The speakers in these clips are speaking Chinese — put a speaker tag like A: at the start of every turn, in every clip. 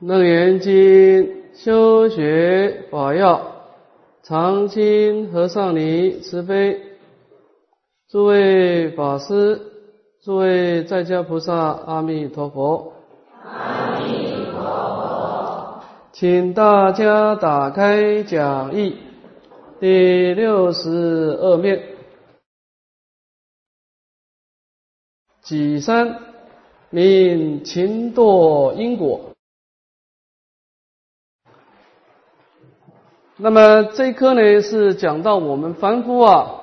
A: 楞严经修学法要，常清和尚尼慈悲，诸位法师，诸位在家菩萨，阿弥陀佛。
B: 阿弥陀佛。
A: 请大家打开讲义第六十二面，己三名勤堕因果。那么这一课呢，是讲到我们凡夫啊，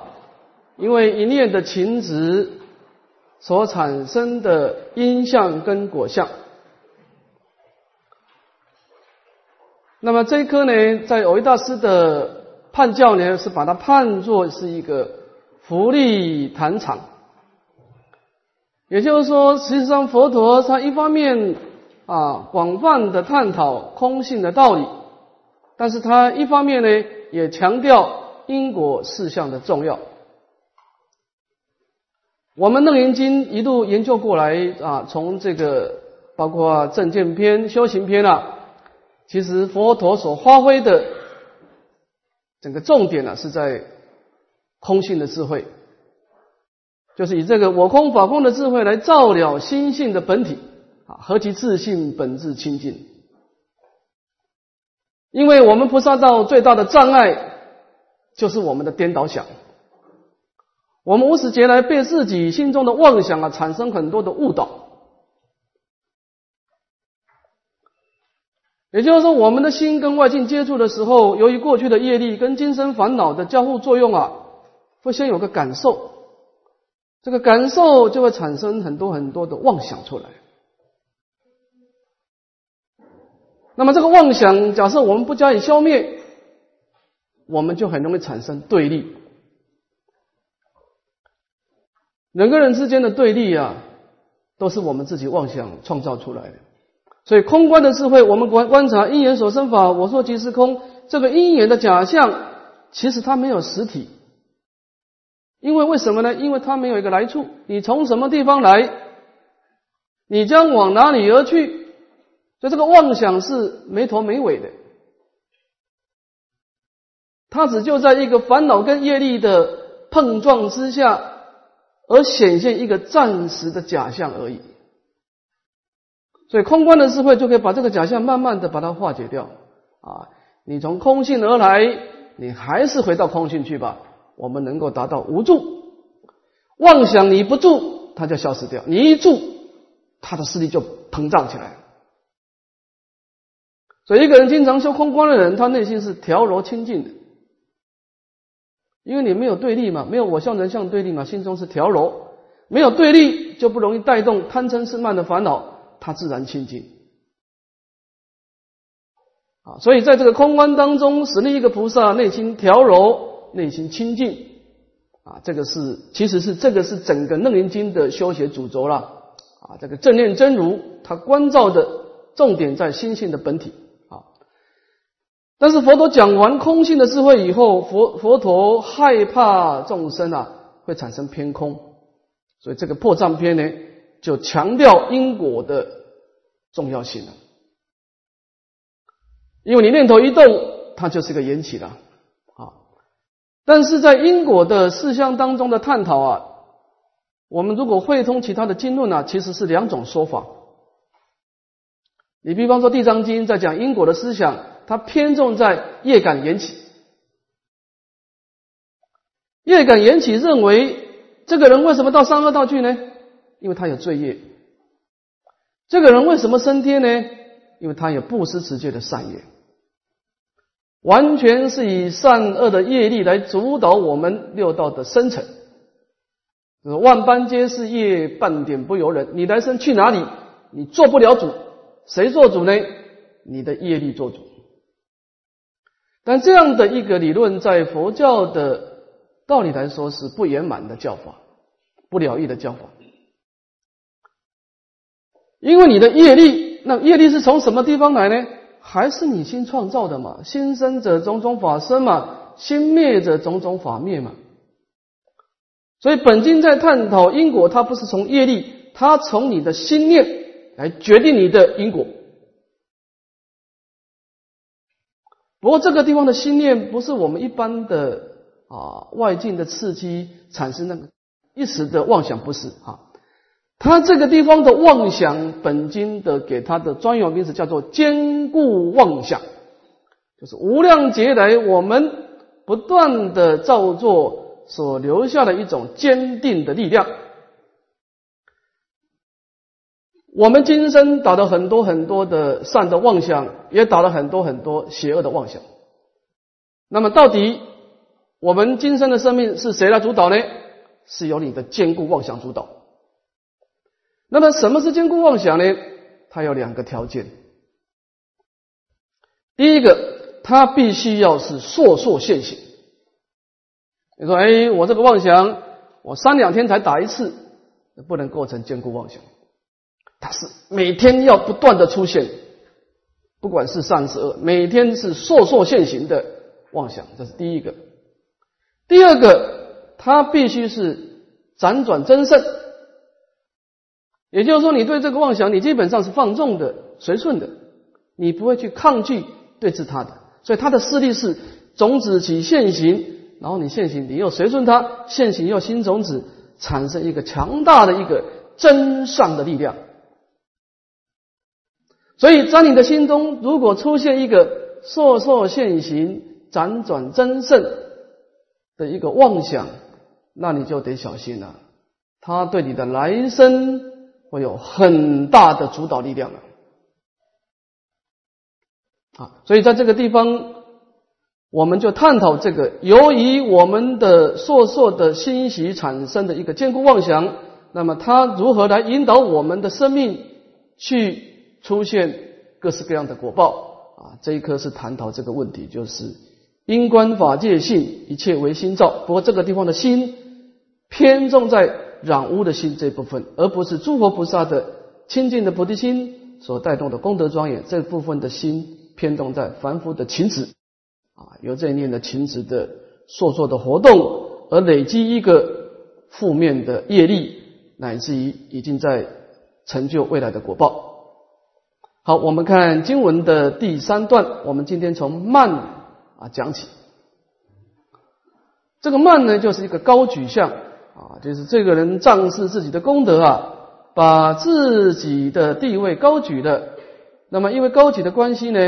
A: 因为一念的情执所产生的因相跟果相。那么这一课呢，在藕益大师的判教呢，是把它判作是一个福利谈场。也就是说，实际上佛陀他一方面啊，广泛的探讨空性的道理。但是他一方面呢，也强调因果事项的重要。我们楞严经一路研究过来啊，从这个包括正见篇、修行篇啊，其实佛陀所发挥的整个重点呢，是在空性的智慧，就是以这个我空法空的智慧来照了心性的本体啊，何其自信本质清净。因为我们菩萨道最大的障碍就是我们的颠倒想，我们无始劫来被自己心中的妄想啊产生很多的误导，也就是说，我们的心跟外境接触的时候，由于过去的业力跟今生烦恼的交互作用啊，会先有个感受，这个感受就会产生很多很多的妄想出来。那么这个妄想，假设我们不加以消灭，我们就很容易产生对立。人跟人之间的对立啊，都是我们自己妄想创造出来的。所以空观的智慧，我们观观察因缘所生法，我说即是空。这个因缘的假象，其实它没有实体。因为为什么呢？因为它没有一个来处。你从什么地方来，你将往哪里而去？所以这个妄想是没头没尾的，它只就在一个烦恼跟业力的碰撞之下，而显现一个暂时的假象而已。所以空观的智慧就可以把这个假象慢慢的把它化解掉啊！你从空性而来，你还是回到空性去吧。我们能够达到无助，妄想你不住，它就消失掉；你一住，它的势力就膨胀起来。所以，一个人经常修空观的人，他内心是调柔清净的，因为你没有对立嘛，没有我相人相对立嘛，心中是调柔，没有对立就不容易带动贪嗔痴慢的烦恼，他自然清净。啊，所以在这个空观当中，使另一个菩萨内心调柔，内心清净，啊，这个是其实是这个是整个楞严经的修学主轴了。啊，这个正念真如，它关照的重点在心性的本体。但是佛陀讲完空性的智慧以后，佛佛陀害怕众生啊会产生偏空，所以这个破障篇呢就强调因果的重要性了。因为你念头一动，它就是个缘起的啊。但是在因果的事项当中的探讨啊，我们如果会通其他的经论啊，其实是两种说法。你比方说《地藏经》在讲因果的思想。它偏重在业感缘起，业感缘起认为这个人为什么到三恶道去呢？因为他有罪业。这个人为什么升天呢？因为他有不施持戒的善业。完全是以善恶的业力来主导我们六道的生成。万般皆是业，半点不由人。你来生去哪里？你做不了主，谁做主呢？你的业力做主。但这样的一个理论，在佛教的道理来说是不圆满的教法，不了义的教法。因为你的业力，那业力是从什么地方来呢？还是你心创造的嘛？心生者种种法生嘛，心灭者种种法灭嘛。所以本经在探讨因果，它不是从业力，它从你的心念来决定你的因果。不过这个地方的心念不是我们一般的啊外境的刺激产生那个一时的妄想，不是啊。他这个地方的妄想，本经的给他的专有名词叫做坚固妄想，就是无量劫来我们不断的造作所留下的一种坚定的力量。我们今生打了很多很多的善的妄想，也打了很多很多邪恶的妄想。那么，到底我们今生的生命是谁来主导呢？是由你的坚固妄想主导。那么，什么是坚固妄想呢？它有两个条件。第一个，它必须要是烁烁现行。你说，哎，我这个妄想，我三两天才打一次，不能构成坚固妄想。它是每天要不断的出现，不管是善是恶，每天是烁烁现行的妄想，这是第一个。第二个，它必须是辗转增胜，也就是说，你对这个妄想，你基本上是放纵的、随顺的，你不会去抗拒对治它的。所以它的势力是种子起现行，然后你现行，你又随顺它，现行又新种子，产生一个强大的一个真善的力量。所以在你的心中，如果出现一个烁烁现行、辗转增胜的一个妄想，那你就得小心了。他对你的来生会有很大的主导力量了。啊，所以在这个地方，我们就探讨这个：由于我们的烁烁的欣喜产生的一个坚固妄想，那么它如何来引导我们的生命去？出现各式各样的果报啊！这一课是探讨这个问题，就是因观法界性，一切唯心造。不过这个地方的心偏重在染污的心这部分，而不是诸佛菩萨的清净的菩提心所带动的功德庄严这部分的心偏重在凡夫的情执啊，由这一念的情执的烁烁的活动而累积一个负面的业力，乃至于已经在成就未来的果报。好，我们看经文的第三段。我们今天从慢啊讲起。这个慢呢，就是一个高举相啊，就是这个人仗势自己的功德啊，把自己的地位高举的。那么，因为高举的关系呢，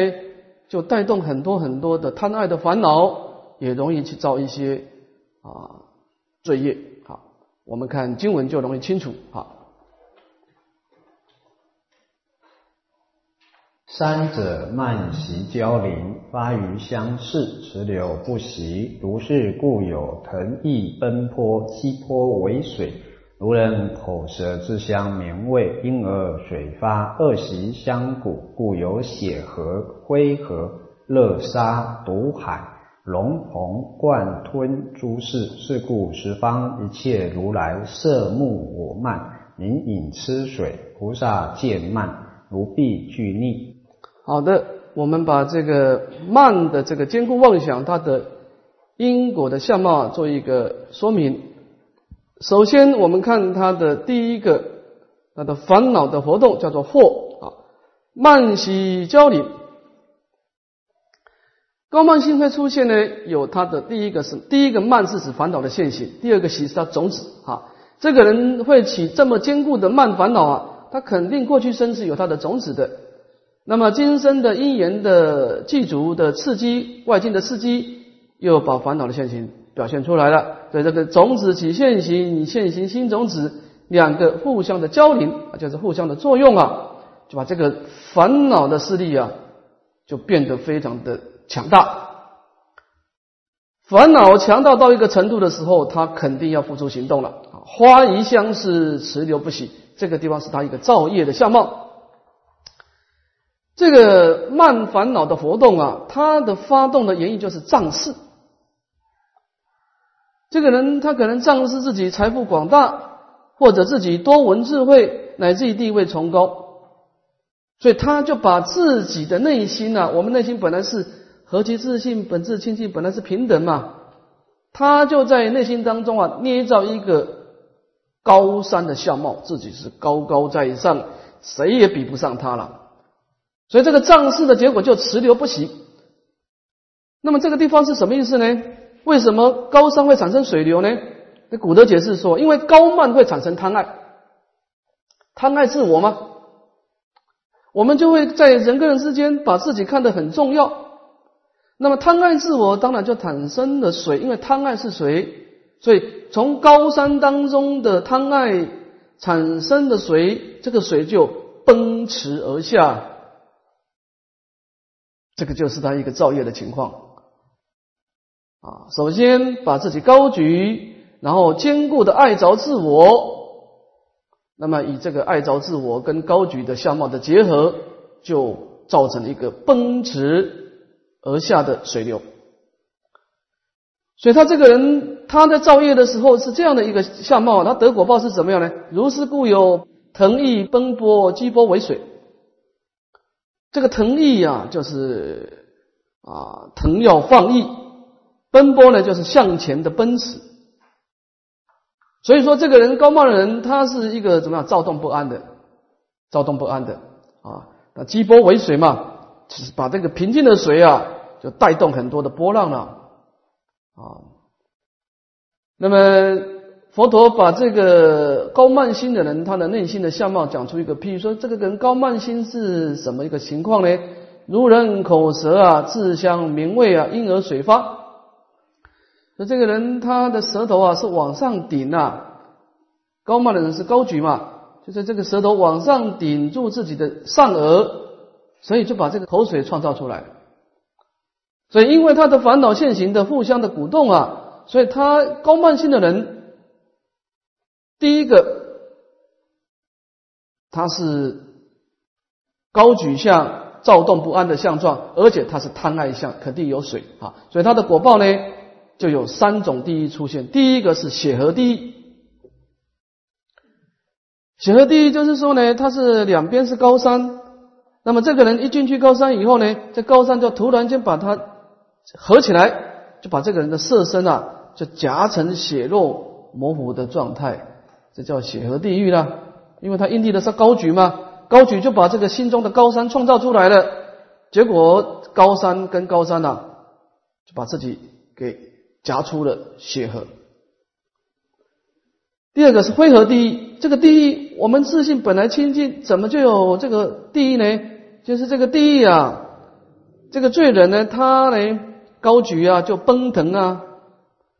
A: 就带动很多很多的贪爱的烦恼，也容易去造一些啊罪业。好，我们看经文就容易清楚。好。
C: 三者慢习交邻，发于相似，持流不息。如是故有腾翼奔波，溪波为水。如人口舌之相绵味，因而水发恶习相鼓，故有血河、灰河、乐沙、毒海、龙鹏、贯吞诸事。是故十方一切如来摄目我慢，名饮吃水。菩萨见慢，如必具逆。
A: 好的，我们把这个慢的这个坚固妄想，它的因果的相貌做一个说明。首先，我们看它的第一个，它的烦恼的活动叫做惑啊，慢喜交领。高慢心会出现呢，有它的第一个是第一个慢是指烦恼的现行，第二个喜是它种子啊。这个人会起这么坚固的慢烦恼啊，他肯定过去生是有他的种子的。那么今生的因缘的具足的刺激，外境的刺激，又把烦恼的现行表现出来了。所以这个种子起现行，你现行新种子，两个互相的交邻，就是互相的作用啊，就把这个烦恼的势力啊，就变得非常的强大。烦恼强大到一个程度的时候，他肯定要付出行动了。花一香是，池流不息，这个地方是他一个造业的相貌。这个慢烦恼的活动啊，它的发动的原因就是仗势。这个人他可能仗势自己财富广大，或者自己多闻智慧，乃至于地位崇高，所以他就把自己的内心啊，我们内心本来是何其自信，本质清净，本来是平等嘛，他就在内心当中啊，捏造一个高山的相貌，自己是高高在上，谁也比不上他了。所以这个仗势的结果就持流不息，那么这个地方是什么意思呢？为什么高山会产生水流呢？那古德解释说，因为高慢会产生贪爱，贪爱自我吗？我们就会在人跟人之间把自己看得很重要。那么贪爱自我，当然就产生了水，因为贪爱是水，所以从高山当中的贪爱产生的水，这个水就奔驰而下。这个就是他一个造业的情况啊。首先把自己高举，然后坚固的爱着自我，那么以这个爱着自我跟高举的相貌的结合，就造成了一个奔驰。而下的水流，所以他这个人他在造业的时候是这样的一个相貌，他得果报是怎么样呢？如是故有腾翼奔波，激波为水。这个腾翼呀，就是啊腾要放逸；奔波呢，就是向前的奔驰。所以说，这个人高慢的人，他是一个怎么样？躁动不安的，躁动不安的啊。那激波为水嘛，就是把这个平静的水啊。就带动很多的波浪了啊。那么佛陀把这个高慢心的人，他的内心的相貌讲出一个譬如说，这个人高慢心是什么一个情况呢？如人口舌啊，自相名味啊，因而水发。那这个人他的舌头啊是往上顶啊，高慢的人是高举嘛，就是这个舌头往上顶住自己的上颚，所以就把这个口水创造出来。所以，因为他的烦恼现行的互相的鼓动啊，所以他高慢性的人，第一个他是高举相、躁动不安的相状，而且他是贪爱相，肯定有水啊。所以他的果报呢，就有三种第一出现。第一个是血河第一，血河第一就是说呢，它是两边是高山，那么这个人一进去高山以后呢，在高山就突然间把它。合起来，就把这个人的色身啊，就夹成血肉模糊的状态，这叫血河地狱了。因为他因地的是高举嘛，高举就把这个心中的高山创造出来了。结果高山跟高山呐，就把自己给夹出了血河。第二个是灰河地狱，这个地狱我们自信本来清净，怎么就有这个地狱呢？就是这个地狱啊，这个罪人呢，他呢。高举啊，就奔腾啊，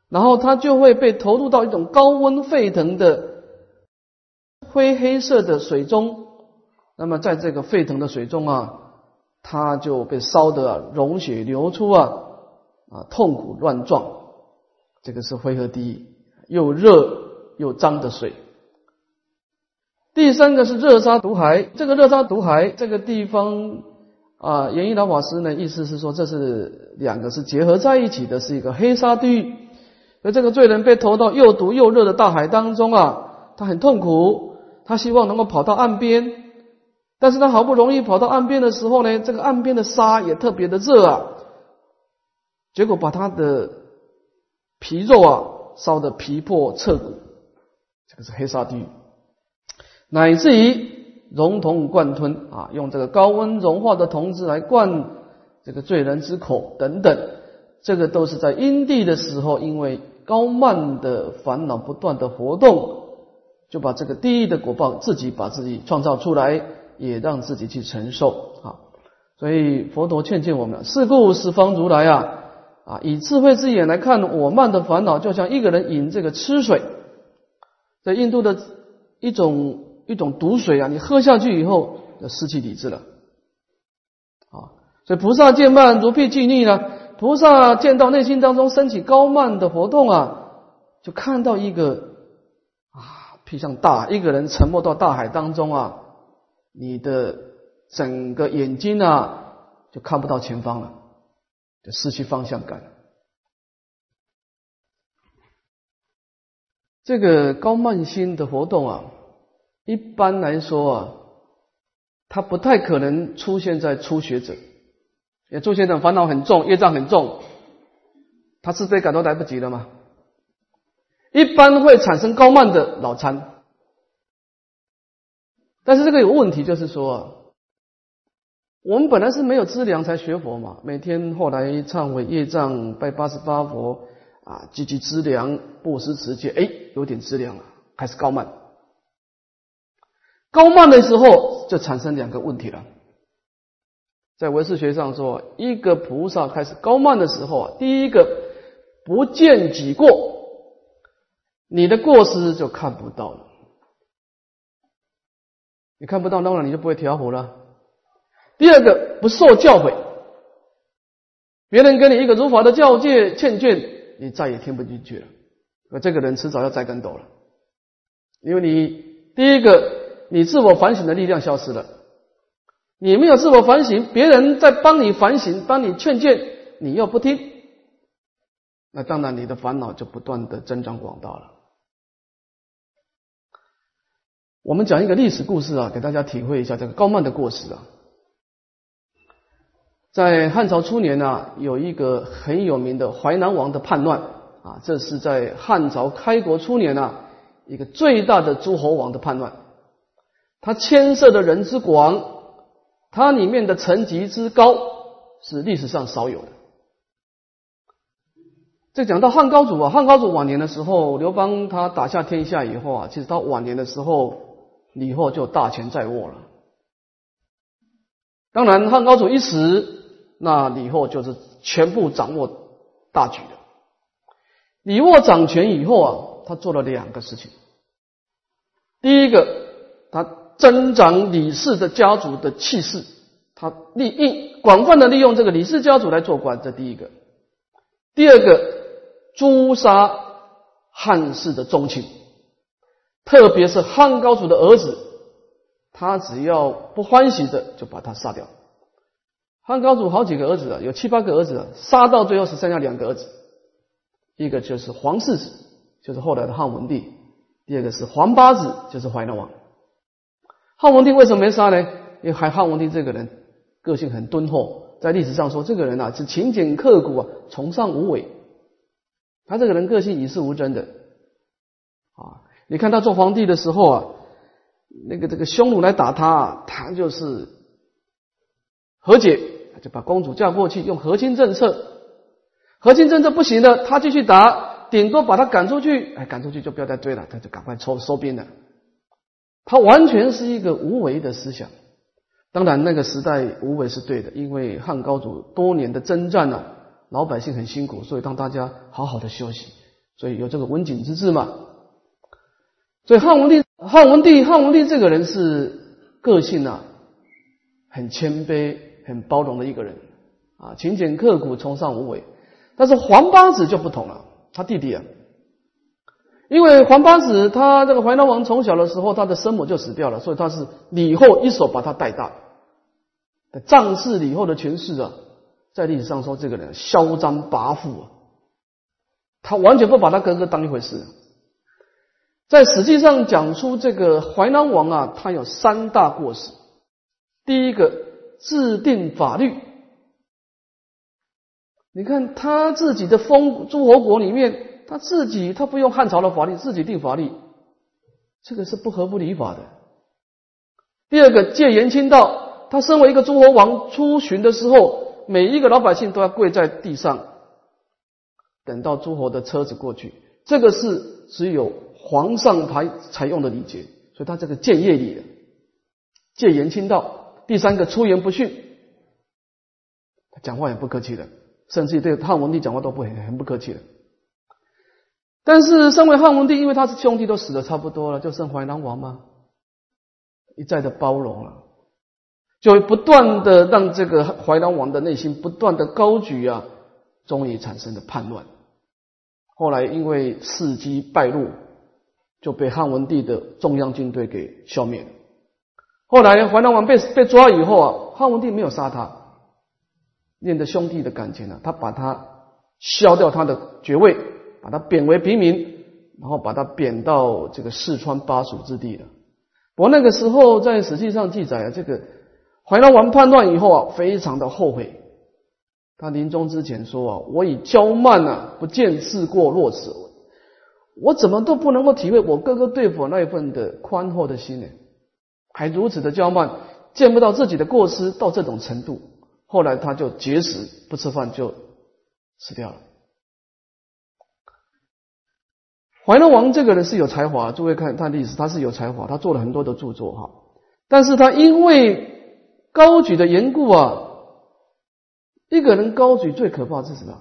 A: 然后他就会被投入到一种高温沸腾的灰黑色的水中。那么在这个沸腾的水中啊，他就被烧得溶血流出啊，啊，痛苦乱撞。这个是灰河地狱，又热又脏的水。第三个是热沙毒海，这个热沙毒海这个地方。啊，严一老法师呢，意思是说，这是两个是结合在一起的，是一个黑沙地狱。而这个罪人被投到又毒又热的大海当中啊，他很痛苦，他希望能够跑到岸边，但是他好不容易跑到岸边的时候呢，这个岸边的沙也特别的热啊，结果把他的皮肉啊烧得皮破彻骨，这个是黑沙地狱，乃至于。熔铜灌吞啊，用这个高温融化的铜汁来灌这个罪人之口等等，这个都是在因地的时候，因为高慢的烦恼不断的活动，就把这个地狱的果报自己把自己创造出来，也让自己去承受啊。所以佛陀劝诫我们：是故十方如来啊啊，以智慧之眼来看我慢的烦恼，就像一个人饮这个吃水，在印度的一种。一种毒水啊，你喝下去以后就失去理智了，啊，所以菩萨见慢如辟巨逆呢。菩萨见到内心当中升起高慢的活动啊，就看到一个披上大一个人沉没到大海当中啊，你的整个眼睛啊就看不到前方了，就失去方向感。这个高慢心的活动啊。一般来说啊，他不太可能出现在初学者，也初学者烦恼很重，业障很重，他自卑感都来不及了嘛。一般会产生高慢的脑残，但是这个有问题，就是说，我们本来是没有资粮才学佛嘛，每天后来忏悔业障，拜八十八佛啊，积极资粮，布施持戒，哎，有点资粮了，开始高慢。高慢的时候就产生两个问题了。在唯识学上说，一个菩萨开始高慢的时候啊，第一个不见己过，你的过失就看不到了。你看不到，当然你就不会调伏了。第二个不受教诲，别人给你一个如法的教诫劝谏，你再也听不进去了。那这个人迟早要栽跟斗了，因为你第一个你自我反省的力量消失了，你没有自我反省，别人在帮你反省、帮你劝谏，你又不听，那当然你的烦恼就不断的增长广大了。我们讲一个历史故事啊，给大家体会一下这个高慢的过失啊。在汉朝初年呢，有一个很有名的淮南王的叛乱啊，这是在汉朝开国初年呢，一个最大的诸侯王的叛乱。他牵涉的人之广，他里面的层级之高，是历史上少有的。这讲到汉高祖啊，汉高祖晚年的时候，刘邦他打下天下以后啊，其实到晚年的时候，李后就大权在握了。当然，汉高祖一死。那李后就是全部掌握大局的。李沃掌权以后啊，他做了两个事情。第一个，他增长李氏的家族的气势，他利用广泛的利用这个李氏家族来做官，这第一个。第二个，诛杀汉室的宗亲，特别是汉高祖的儿子，他只要不欢喜的，就把他杀掉。汉高祖好几个儿子啊，有七八个儿子啊，杀到最后只剩下两个儿子，一个就是皇世子，就是后来的汉文帝；第二个是皇八子，就是淮南王。汉文帝为什么没杀呢？因为汉汉文帝这个人个性很敦厚，在历史上说这个人啊是勤俭刻苦啊，崇尚无为。他这个人个性与世无争的啊，你看他做皇帝的时候啊，那个这个匈奴来打他，他就是和解。就把公主嫁过去，用和亲政策。和亲政策不行了，他继续打，顶多把他赶出去。哎，赶出去就不要再追了，他就赶快收收兵了。他完全是一个无为的思想。当然，那个时代无为是对的，因为汉高祖多年的征战呢，老百姓很辛苦，所以让大家好好的休息，所以有这个文景之治嘛。所以汉文帝，汉文帝，汉文帝这个人是个性啊，很谦卑。很包容的一个人啊，勤俭刻苦，崇尚无为。但是黄八子就不同了，他弟弟啊，因为黄八子他这个淮南王从小的时候，他的生母就死掉了，所以他是李后一手把他带大。仗势李后的权势啊，在历史上说这个人嚣张跋扈啊，他完全不把他哥哥当一回事。在史记上讲出这个淮南王啊，他有三大过失，第一个。制定法律，你看他自己的封诸侯国里面，他自己他不用汉朝的法律，自己定法律，这个是不合乎礼法的。第二个戒严清道，他身为一个诸侯王出巡的时候，每一个老百姓都要跪在地上，等到诸侯的车子过去，这个是只有皇上才采用的礼节，所以他这个戒业礼，戒严清道。第三个出言不逊，他讲话也不客气的，甚至对汉文帝讲话都不很很不客气的。但是身为汉文帝，因为他是兄弟都死的差不多了，就剩淮南王嘛，一再的包容了，就会不断的让这个淮南王的内心不断的高举啊，终于产生了叛乱。后来因为伺机败露，就被汉文帝的中央军队给消灭了。后来淮南王被被抓以后啊，汉文帝没有杀他，念着兄弟的感情呢，他把他削掉他的爵位，把他贬为平民，然后把他贬到这个四川巴蜀之地了。不过那个时候在史记上记载啊，这个淮南王叛乱以后啊，非常的后悔，他临终之前说啊：“我以骄慢啊，不见自过若此，我怎么都不能够体会我哥哥对我那一份的宽厚的心呢？”还如此的骄慢，见不到自己的过失到这种程度，后来他就绝食不吃饭就死掉了。怀能王这个人是有才华，诸位看他历史，他是有才华，他做了很多的著作哈。但是他因为高举的缘故啊，一个人高举最可怕是什么？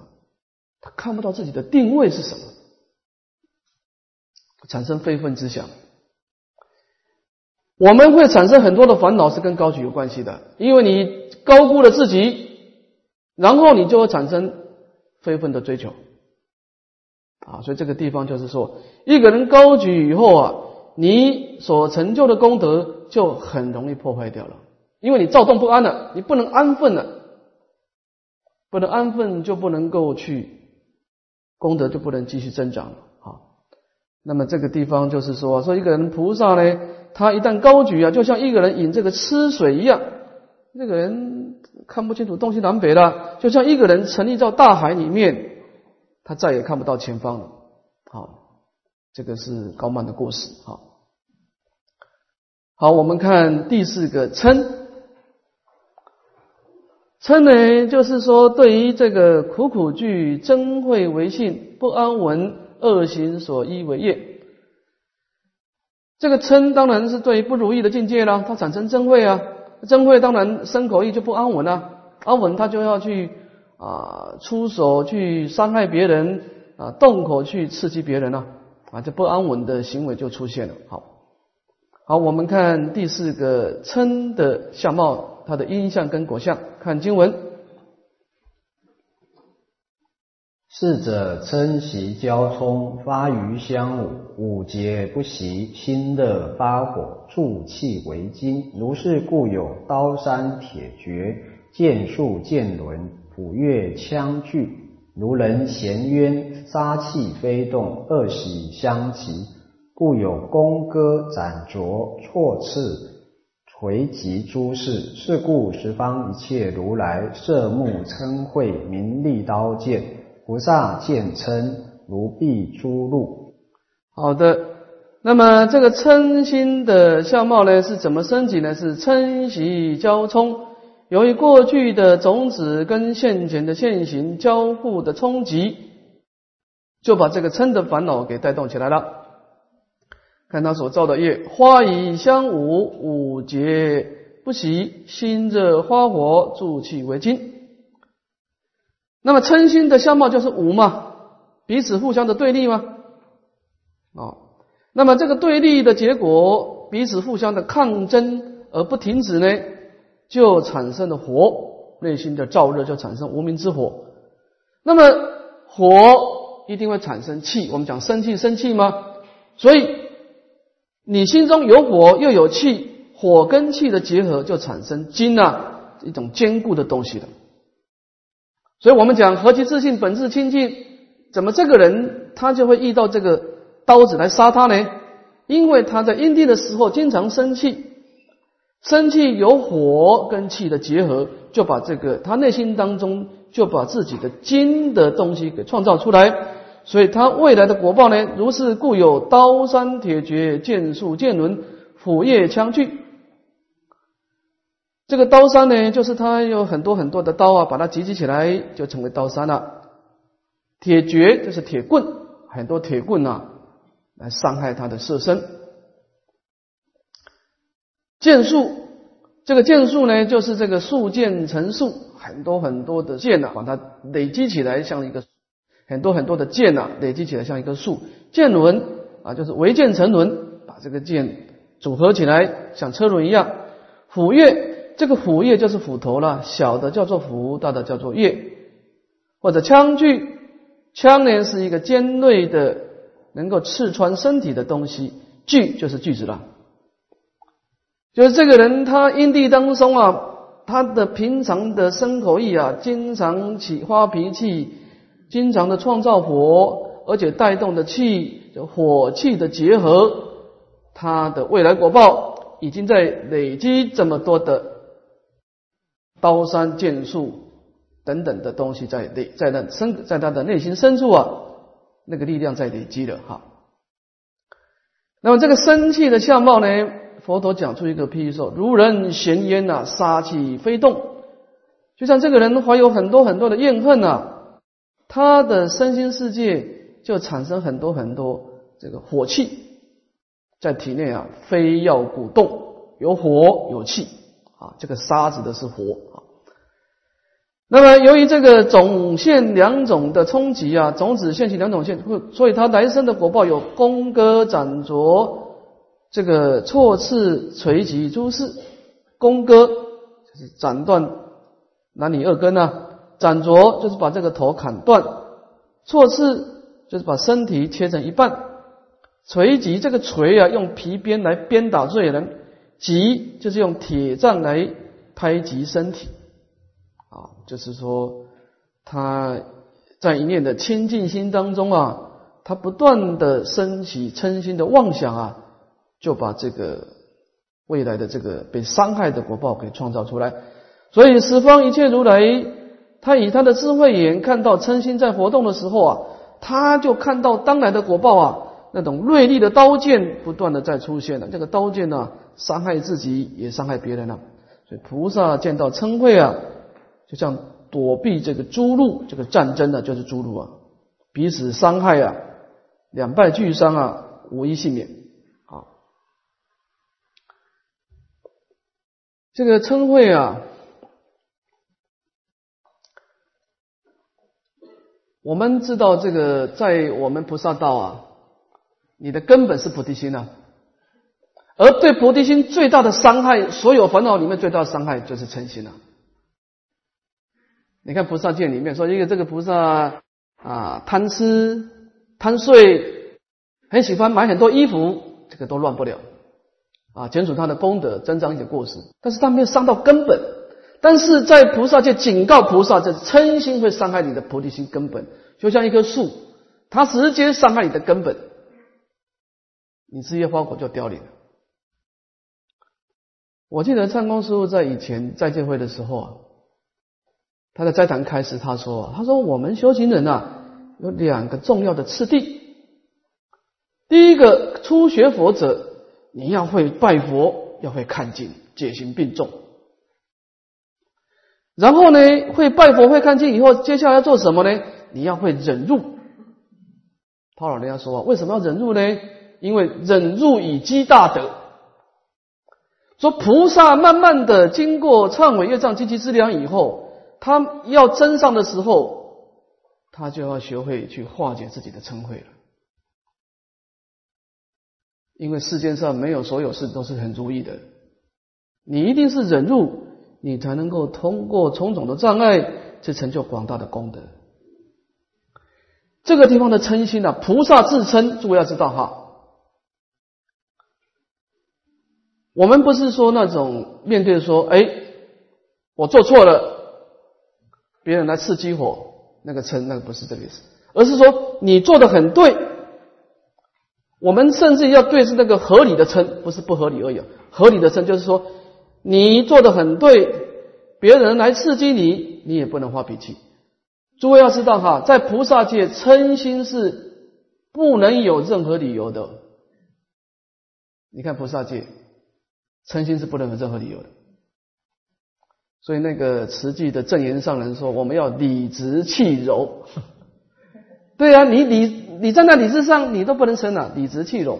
A: 他看不到自己的定位是什么，产生非分之想。我们会产生很多的烦恼，是跟高举有关系的，因为你高估了自己，然后你就会产生非分的追求。啊，所以这个地方就是说，一个人高举以后啊，你所成就的功德就很容易破坏掉了，因为你躁动不安了，你不能安分了，不能安分就不能够去功德就不能继续增长了。那么这个地方就是说，说一个人菩萨呢，他一旦高举啊，就像一个人饮这个吃水一样，那个人看不清楚东西南北了，就像一个人沉溺到大海里面。他再也看不到前方了。好，这个是高曼的故事。好，好，我们看第四个嗔。嗔呢，就是说对于这个苦苦惧、憎恚为性、不安稳、恶行所依为业。这个嗔当然是对于不如意的境界了，它产生憎恚啊，憎恚当然身口意就不安稳啊，安稳他就要去。啊，出手去伤害别人啊，动口去刺激别人呢，啊，这不安稳的行为就出现了。好，好，我们看第四个嗔的相貌，它的因相跟果相。看经文，
C: 逝者嗔习交冲，发于相五，五节不息，心乐发火，助气为金。如是故有刀山铁绝，剑术剑轮。斧钺枪锯，如人衔冤，杀气飞动，恶喜相齐，故有弓戈斩斫，错刺锤击诸事。是故十方一切如来色目称慧，名利刀剑，菩萨见嗔如避诸路。
A: 好的，那么这个嗔心的相貌呢，是怎么升级呢？是嗔喜交冲。由于过去的种子跟现前的现行交互的冲击，就把这个嗔的烦恼给带动起来了。看他所造的业，花以香舞，五节不息，心热花火，助气为精。那么嗔心的相貌就是无嘛，彼此互相的对立吗？哦，那么这个对立的结果，彼此互相的抗争而不停止呢？就产生了火，内心的燥热就产生无名之火。那么火一定会产生气，我们讲生气生气吗？所以你心中有火又有气，火跟气的结合就产生金啊，一种坚固的东西了。所以我们讲何其自信，本质清净，怎么这个人他就会遇到这个刀子来杀他呢？因为他在阴地的时候经常生气。生气有火跟气的结合，就把这个他内心当中就把自己的金的东西给创造出来，所以他未来的果报呢，如是故有刀山铁绝、剑术剑轮、斧钺枪具。这个刀山呢，就是他有很多很多的刀啊，把它集集起来就成为刀山了。铁绝就是铁棍，很多铁棍啊，来伤害他的色身。剑术，这个剑术呢，就是这个树剑成树，很多很多的剑呐，把它累积起来，像一个很多很多的剑呐，累积起来像一棵树。剑轮啊，就是围剑成轮，把这个剑组合起来，像车轮一样。斧钺，这个斧钺就是斧头了，小的叫做斧，大的叫做钺。或者枪具，枪呢是一个尖锐的，能够刺穿身体的东西，锯就是锯子了。就是这个人，他因地当中啊，他的平常的生口意啊，经常起发脾气，经常的创造火，而且带动的气，就火气的结合，他的未来果报已经在累积这么多的刀山剑树等等的东西在内，在那深，在他的内心深处啊，那个力量在累积了哈。那么这个生气的相貌呢？佛陀讲出一个譬喻说：如人闲烟呐，杀气飞动。就像这个人怀有很多很多的怨恨呐，他的身心世界就产生很多很多这个火气在体内啊，非要鼓动，有火有气啊，这个沙指的是火。那么由于这个种现两种的冲击啊，种子现起两种现，所以他来生的果报有弓戈斩啄，这个错刺锤击诸事，弓戈就是斩断。男女二根呢？斩啄就是把这个头砍断，错刺就是把身体切成一半，锤击这个锤啊，用皮鞭来鞭打罪人，击就是用铁杖来拍击身体，就是说他在一念的清净心当中啊，他不断的升起嗔心的妄想啊，就把这个未来的这个被伤害的果报给创造出来。所以十方一切如来，他以他的智慧眼看到嗔心在活动的时候啊，他就看到当来的果报啊，那种锐利的刀剑不断的在出现了。这个刀剑呢，伤害自己也伤害别人了。所以菩萨见到嗔恚啊，就像躲避这个诸路，这个战争呢就是诸路啊，彼此伤害啊，两败俱伤啊，无一幸免。啊，这个嗔恚啊。我们知道这个，在我们菩萨道啊，你的根本是菩提心啊，而对菩提心最大的伤害，所有烦恼里面最大的伤害就是嗔心啊。你看菩萨戒里面说，一个这个菩萨啊，贪吃、贪睡，很喜欢买很多衣服，这个都乱不了啊，减除他的功德，增长一些过失，但是他没有伤到根本。但是在菩萨界警告菩萨，这嗔心会伤害你的菩提心根本，就像一棵树，它直接伤害你的根本，你枝叶花果就凋零了。我记得唱公师傅在以前在见会的时候啊，他在斋堂开始他说：“他说我们修行人啊，有两个重要的次第，第一个初学佛者，你要会拜佛，要会看经，戒心并重。”然后呢，会拜佛会看经以后，接下来要做什么呢？你要会忍辱。他老人家说，为什么要忍辱呢？因为忍辱以积大德。说菩萨慢慢的经过忏悔业障积极之量以后，他要增上的时候，他就要学会去化解自己的嗔恚了。因为世界上没有所有事都是很如意的，你一定是忍辱。你才能够通过种种的障碍，去成就广大的功德。这个地方的称心呢，菩萨自称，诸位要知道哈。我们不是说那种面对说，哎，我做错了，别人来刺激我，那个称那个不是这个意思，而是说你做的很对。我们甚至要对是那个合理的称，不是不合理而已。合理的称就是说。你做的很对，别人来刺激你，你也不能发脾气。诸位要知道哈，在菩萨界，嗔心是不能有任何理由的。你看菩萨界，嗔心是不能有任何理由的。所以那个慈济的正言上人说，我们要理直气柔。对啊，你理你站在理智上，你都不能生啊，理直气柔。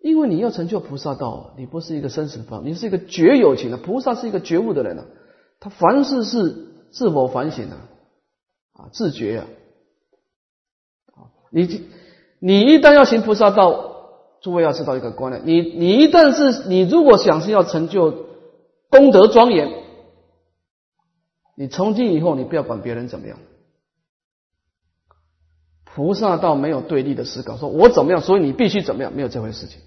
A: 因为你要成就菩萨道，你不是一个生死方，你是一个绝有情的菩萨，是一个觉悟的人啊。他凡事是自我反省的啊，自觉啊。你你一旦要行菩萨道，诸位要知道一个观念：你你一旦是你如果想是要成就功德庄严，你从今以后你不要管别人怎么样。菩萨道没有对立的思考，说我怎么样，所以你必须怎么样，没有这回事情。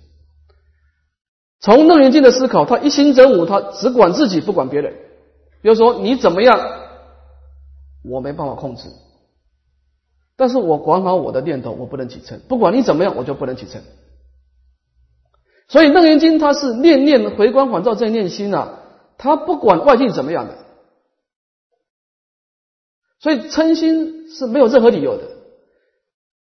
A: 从楞严经的思考，他一心真悟，他只管自己，不管别人。比如说你怎么样，我没办法控制，但是我管好我的念头，我不能起嗔。不管你怎么样，我就不能起嗔。所以楞严经它是念念回光返照在念心啊，它不管外境怎么样的，所以嗔心是没有任何理由的。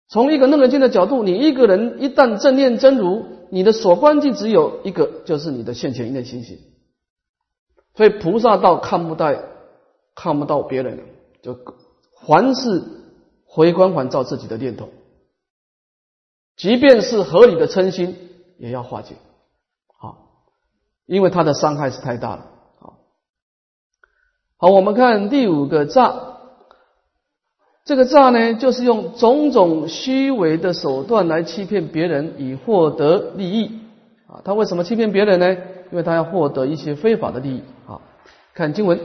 A: 从一个楞严经的角度，你一个人一旦正念真如，你的所观境只有一个，就是你的现前一念心性。所以菩萨道看不到，看不到别人，就凡是回光返照自己的念头，即便是合理的嗔心，也要化解。好，因为它的伤害是太大了。好，好，我们看第五个诈。这个诈呢，就是用种种虚伪的手段来欺骗别人，以获得利益啊。他为什么欺骗别人呢？因为他要获得一些非法的利益啊。看经文：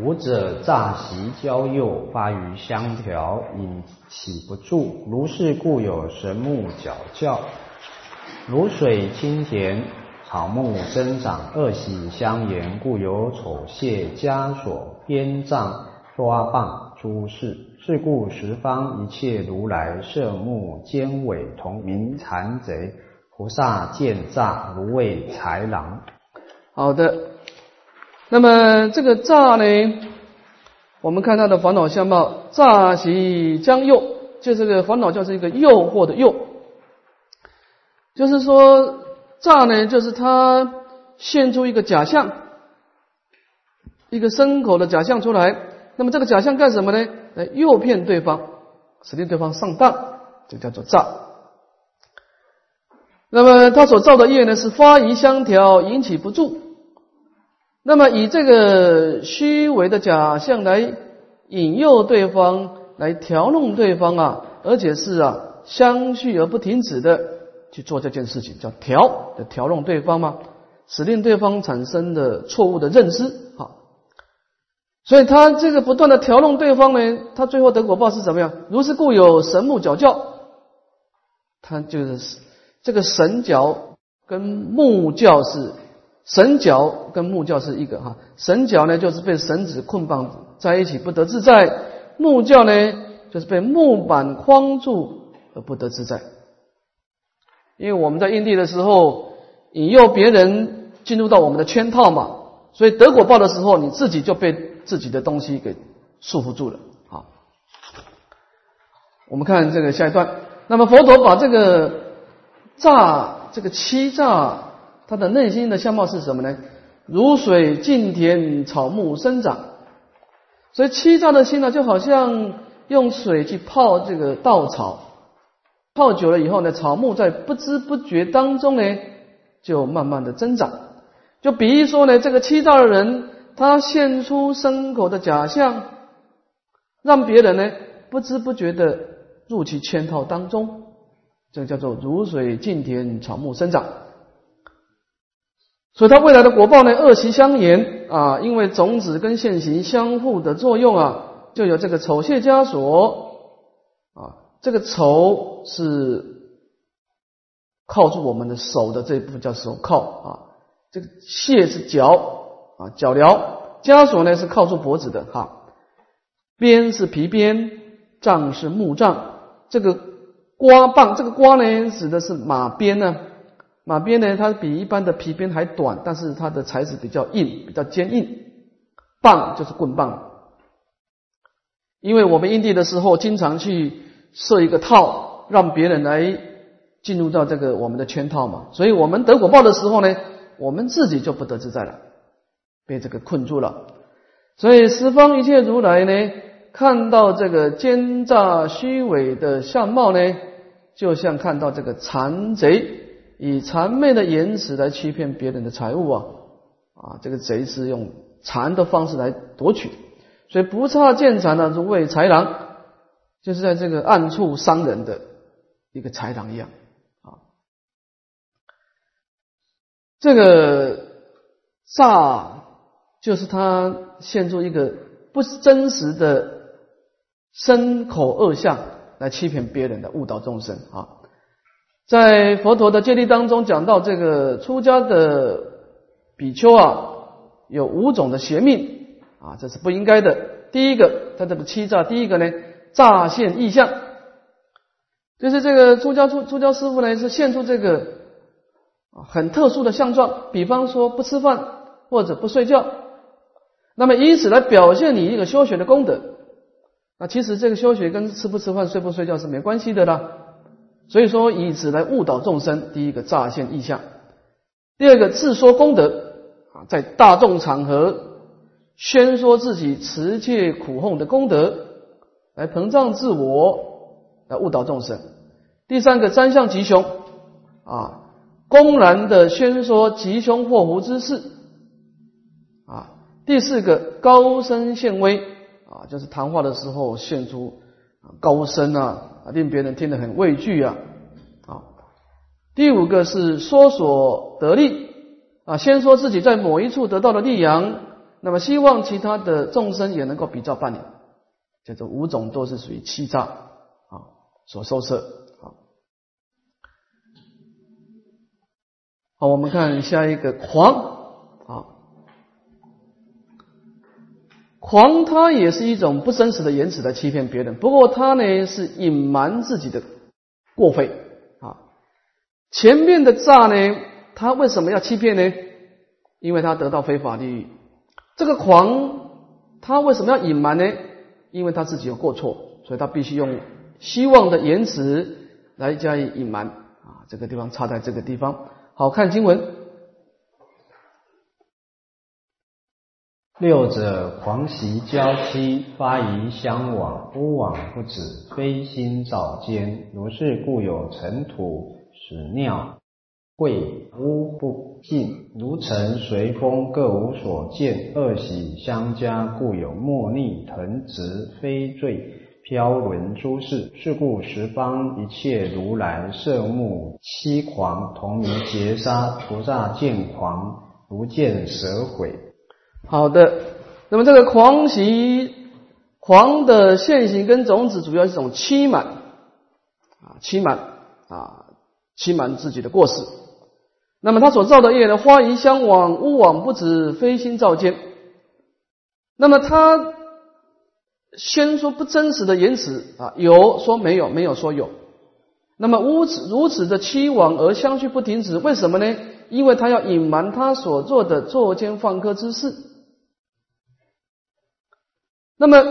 C: 五者诈习交诱，发于相调，引起不住。如是故有神木矫教，如水清田。草木生长，恶喜相沿，故有丑械枷锁、鞭杖、抓棒诸事。是故十方一切如来摄目奸伪，同名残贼。菩萨见诈，如为豺狼。
A: 好的，那么这个诈呢？我们看他的烦恼相貌，诈喜将诱，就这个烦恼就是一个诱惑的诱，就是说。诈呢，就是他现出一个假象，一个牲口的假象出来。那么这个假象干什么呢？来诱骗对方，使令对方上当，就叫做诈。那么他所造的业呢，是发疑相调，引起不住。那么以这个虚伪的假象来引诱对方，来调弄对方啊，而且是啊相续而不停止的。去做这件事情，叫调，的调弄对方吗？使令对方产生的错误的认知，好，所以他这个不断的调弄对方呢，他最后的果报是怎么样？如是故有神木角教，他就是这个神角跟木教是神脚跟木教是一个哈，神脚呢就是被绳子捆绑在一起不得自在，木教呢就是被木板框住而不得自在。因为我们在印地的时候，引诱别人进入到我们的圈套嘛，所以得果报的时候，你自己就被自己的东西给束缚住了。好，我们看这个下一段。那么佛陀把这个诈、这个欺诈，他的内心的相貌是什么呢？如水净田，草木生长。所以欺诈的心呢，就好像用水去泡这个稻草。泡久了以后呢，草木在不知不觉当中呢，就慢慢的增长。就比喻说呢，这个欺诈的人，他现出牲口的假象，让别人呢不知不觉的入其圈套当中，这个叫做如水浸田，草木生长。所以他未来的果报呢，恶习相沿啊，因为种子跟现行相互的作用啊，就有这个丑械枷锁啊。这个丑是靠住我们的手的这一部分叫手铐啊，这个械是脚啊脚镣，枷锁呢是靠住脖子的哈，鞭是皮鞭，杖是木杖，这个刮棒这个刮呢指的是马鞭呢，马鞭呢它比一般的皮鞭还短，但是它的材质比较硬，比较坚硬，棒就是棍棒，因为我们印地的时候经常去。设一个套，让别人来进入到这个我们的圈套嘛，所以我们得果报的时候呢，我们自己就不得自在了，被这个困住了。所以十方一切如来呢，看到这个奸诈虚伪的相貌呢，就像看到这个残贼以谄媚的言辞来欺骗别人的财物啊啊，这个贼是用残的方式来夺取，所以不差见财呢，是为豺狼。就是在这个暗处伤人的一个豺狼一样啊，这个诈就是他现出一个不真实的身口恶相来欺骗别人的误导众生啊。在佛陀的戒律当中讲到，这个出家的比丘啊，有五种的邪命啊，这是不应该的。第一个，他这个欺诈；第一个呢？乍现异象，就是这个出家出出家师傅呢，是现出这个很特殊的相状，比方说不吃饭或者不睡觉，那么以此来表现你一个修学的功德。那其实这个修学跟吃不吃饭、睡不睡觉是没关系的啦。所以说以此来误导众生，第一个乍现意象，第二个自说功德啊，在大众场合宣说自己持戒苦哄的功德，来膨胀自我，来误导众生。第三个占相吉凶啊，公然的宣说吉凶祸福之事啊。第四个高声现威啊，就是谈话的时候现出高声啊。令别人听得很畏惧啊！啊，第五个是说所得利啊，先说自己在某一处得到的利养，那么希望其他的众生也能够比照办理。这种五种都是属于欺诈啊，所收摄啊。好，我们看下一个狂啊。狂，他也是一种不真实的言辞来欺骗别人。不过他呢是隐瞒自己的过废啊。前面的诈呢，他为什么要欺骗呢？因为他得到非法利益。这个狂，他为什么要隐瞒呢？因为他自己有过错，所以他必须用希望的言辞来加以隐瞒啊。这个地方差在这个地方。好看经文。
C: 六者狂喜娇妻，发疑相往，乌往不止，非心早间。如是故有尘土、屎尿、秽污不尽，如尘随风，各无所见。恶喜相加，故有莫逆、腾直、飞坠、飘沦诸事。是故十方一切如来摄目七狂，同于劫杀菩萨见狂，如见蛇毁。
A: 好的，那么这个狂喜狂的现行跟种子，主要是一种欺瞒啊，欺瞒啊，欺瞒自己的过失。那么他所造的业呢，花疑相往，乌往不止，非心造见。那么他先说不真实的言辞啊，有说没有，没有说有。那么如此如此的欺往而相续不停止，为什么呢？因为他要隐瞒他所做的作奸犯科之事。那么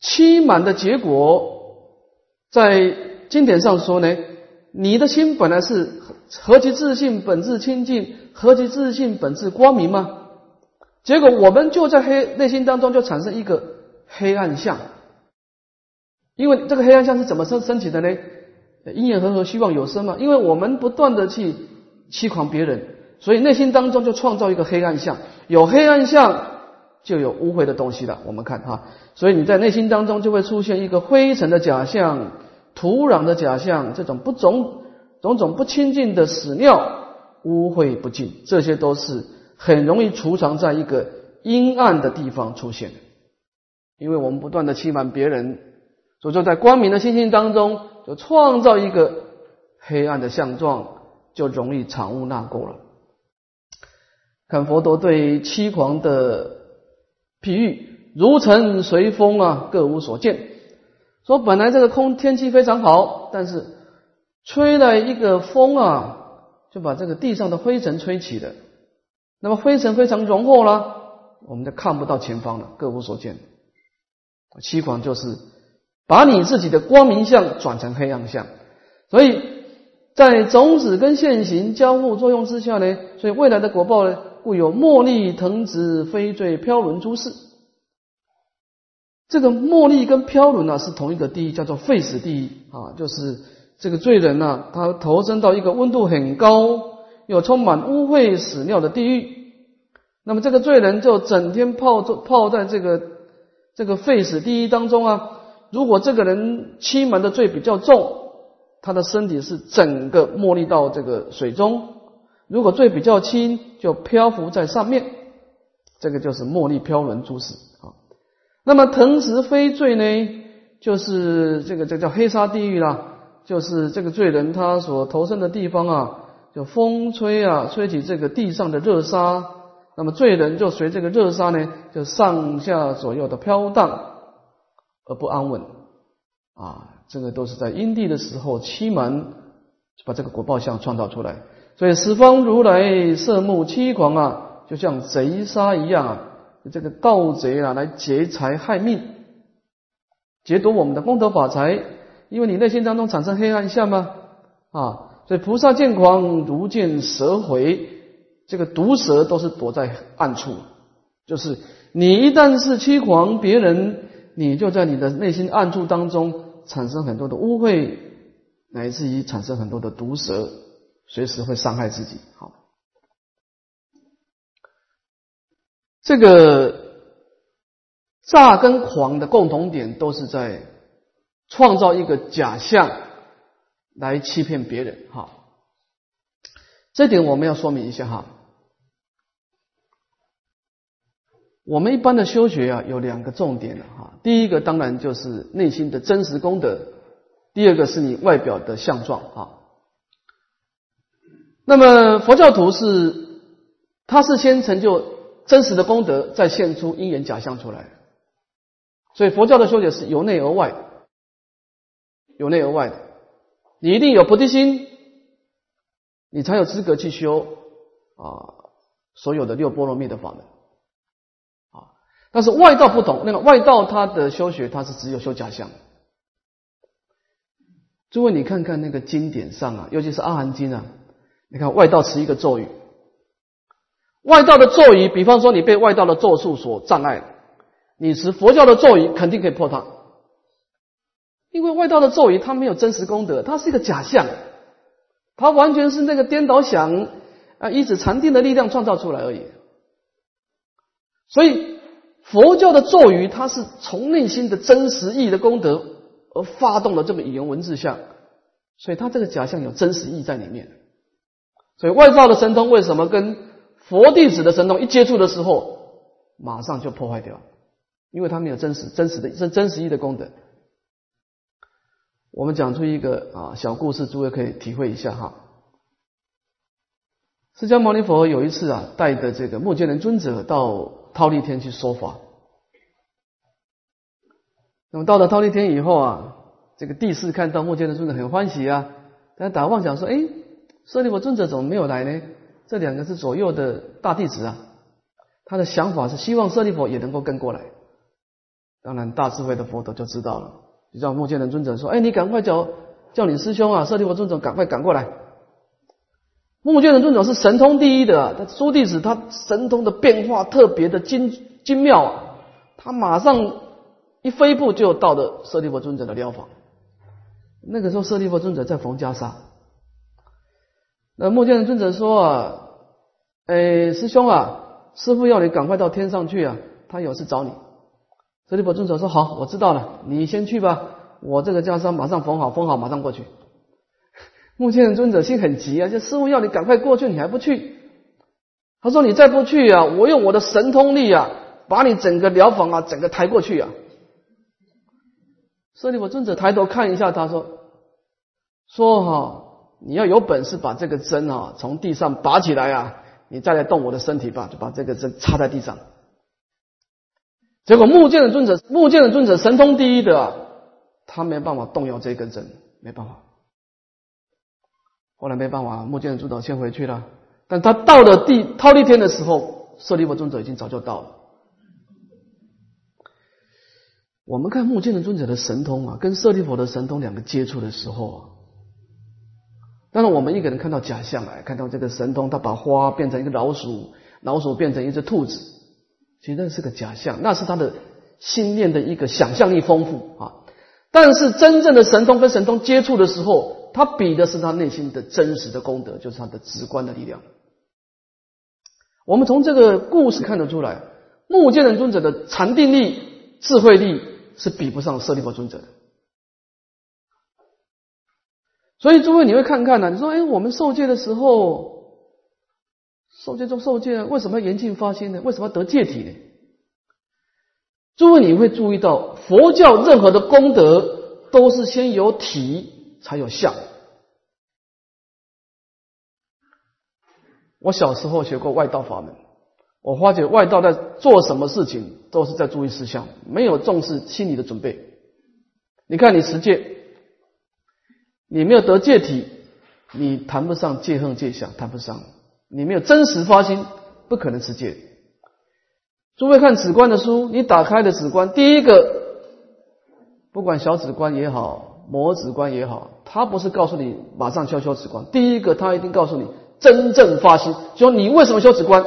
A: 欺瞒的结果，在经典上说呢，你的心本来是何其自信，本质清净，何其自信，本质光明吗？结果我们就在黑内心当中就产生一个黑暗相，因为这个黑暗相是怎么升升起的呢？因缘和合，虚妄有生嘛。因为我们不断的去欺狂别人，所以内心当中就创造一个黑暗相，有黑暗相。就有污秽的东西了。我们看哈，所以你在内心当中就会出现一个灰尘的假象、土壤的假象，这种不种种种不清净的屎尿、污秽不净，这些都是很容易储藏在一个阴暗的地方出现的。因为我们不断的欺瞒别人，所以说在光明的心性当中，就创造一个黑暗的相状，就容易藏污纳垢了。看佛陀对欺狂的。譬喻如尘随风啊，各无所见。说本来这个空天气非常好，但是吹了一个风啊，就把这个地上的灰尘吹起了。那么灰尘非常浓厚了，我们就看不到前方了，各无所见。七狂就是把你自己的光明相转成黑暗相，所以在种子跟现行交互作用之下呢，所以未来的果报呢？故有茉莉藤子飞坠飘轮诸事。这个茉莉跟飘轮呢是同一个地狱，叫做废死地狱啊，就是这个罪人呢，他投身到一个温度很高又充满污秽屎尿的地狱。那么这个罪人就整天泡在泡在这个这个废死地狱当中啊。如果这个人欺瞒的罪比较重，他的身体是整个没溺到这个水中。如果罪比较轻，就漂浮在上面，这个就是茉莉飘轮诸事啊。那么腾石飞坠呢，就是这个这叫黑沙地狱啦，就是这个罪人他所投身的地方啊，就风吹啊，吹起这个地上的热沙，那么罪人就随这个热沙呢，就上下左右的飘荡而不安稳啊。这个都是在阴地的时候欺瞒，把这个果报相创造出来。所以十方如来色目七狂啊，就像贼杀一样啊，这个盗贼啊来劫财害命劫夺我们的功德法财，因为你内心当中产生黑暗相吗？啊，所以菩萨见狂如见蛇回，这个毒蛇都是躲在暗处，就是你一旦是欺狂别人，你就在你的内心暗处当中产生很多的污秽，乃至于产生很多的毒蛇，随时会伤害自己。好，这个。诈跟狂的共同点都是在创造一个假象来欺骗别人，哈。这点我们要说明一下哈。我们一般的修学啊，有两个重点的哈。第一个当然就是内心的真实功德，第二个是你外表的相状啊。那么佛教徒是，他是先成就真实的功德，再现出因缘假象出来。所以佛教的修学是由内而外，由内而外的。你一定有菩提心，你才有资格去修啊所有的六波罗蜜的法门啊。但是外道不同，那个外道他的修学他是只有修假象。诸位，你看看那个经典上啊，尤其是阿含经啊，你看外道持一个咒语，外道的咒语，比方说你被外道的咒术所障碍。你持佛教的咒语，肯定可以破它，因为外道的咒语它没有真实功德，它是一个假象，它完全是那个颠倒想啊，一指禅定的力量创造出来而已。所以佛教的咒语，它是从内心的真实意义的功德而发动了这么语言文字相，所以它这个假象有真实意义在里面。所以外道的神通为什么跟佛弟子的神通一接触的时候，马上就破坏掉？因为他没有真实、真实的、真真实意的功德。我们讲出一个啊小故事，诸位可以体会一下哈。释迦牟尼佛有一次啊，带着这个目犍连尊者到忉利天去说法。那么到了忉利天以后啊，这个帝释看到目犍连尊者很欢喜啊，但打妄想说：“哎，舍利弗尊者怎么没有来呢？这两个是左右的大弟子啊。”他的想法是希望舍利弗也能够跟过来。当然，大智慧的佛陀就知道了，就叫目犍连尊者说：“哎，你赶快叫叫你师兄啊，舍利弗尊者赶快赶过来。”目犍连尊者是神通第一的，他诸弟子他神通的变化特别的精精妙啊，他马上一飞步就到了舍利弗尊者的疗房。那个时候，舍利弗尊者在逢袈裟。那目犍尊者说：“啊，哎，师兄啊，师傅要你赶快到天上去啊，他有事找你。”舍利弗尊者说：“好，我知道了，你先去吧。我这个袈裟马上缝好，缝好马上过去。”目犍尊者心很急啊，就师傅要你赶快过去，你还不去？他说：“你再不去啊，我用我的神通力啊，把你整个疗房啊，整个抬过去啊。”舍利弗尊者抬头看一下，他说：“说哈，你要有本事把这个针啊从地上拔起来啊，你再来动我的身体吧，就把这个针插在地上。”结果木剑的尊者，木剑的尊者神通第一的啊，他没办法动摇这根针，没办法。后来没办法，木剑的尊者先回去了。但他到了地忉利天的时候，舍利弗尊者已经早就到了。我们看木剑的尊者的神通啊，跟舍利弗的神通两个接触的时候啊，当然我们一个人看到假象来，看到这个神通，他把花变成一个老鼠，老鼠变成一只兔子。其实那是个假象，那是他的心念的一个想象力丰富啊。但是真正的神通跟神通接触的时候，他比的是他内心的真实的功德，就是他的直观的力量。我们从这个故事看得出来，目犍连尊者的禅定力、智慧力是比不上舍利弗尊者的。所以诸位你会看看呢？你说，哎，我们受戒的时候。受戒中受戒，为什么要严禁发心呢？为什么要得戒体呢？诸位，你会注意到，佛教任何的功德都是先有体才有相。我小时候学过外道法门，我发觉外道在做什么事情都是在注意事项，没有重视心理的准备。你看，你持戒，你没有得戒体，你谈不上戒恨戒想，谈不上。你没有真实发心，不可能持戒。诸位看止观的书，你打开的止观，第一个不管小止观也好，魔止观也好，他不是告诉你马上修修止观，第一个他一定告诉你真正发心，说你为什么修止观，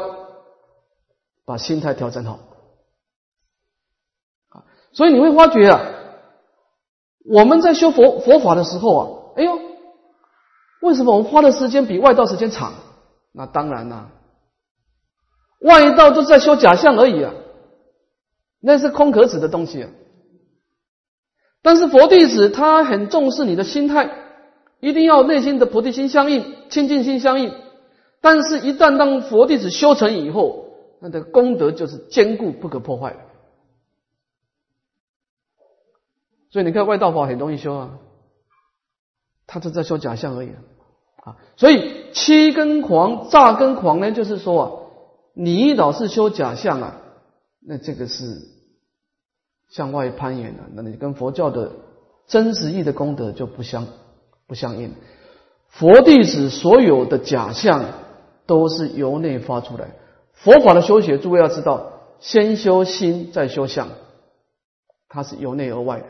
A: 把心态调整好。啊，所以你会发觉啊，我们在修佛佛法的时候啊，哎呦，为什么我们花的时间比外道时间长？那当然啦，外道都在修假象而已啊，那是空壳子的东西啊。但是佛弟子他很重视你的心态，一定要内心的菩提心相应、清净心相应。但是，一旦当佛弟子修成以后，那的功德就是坚固不可破坏。所以你看外道法很容易修啊，他都在修假象而已啊。所以七根狂、诈根狂呢，就是说啊，你老是修假象啊，那这个是。向外攀岩了，那你跟佛教的真实义的功德就不相不相应。佛弟子所有的假象都是由内发出来。佛法的修学，诸位要知道，先修心，再修相，它是由内而外的。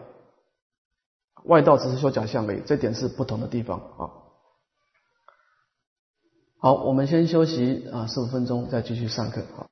A: 外道只是修假象而已，这点是不同的地方啊。好，我们先休息啊，十五分钟，再继续上课。啊。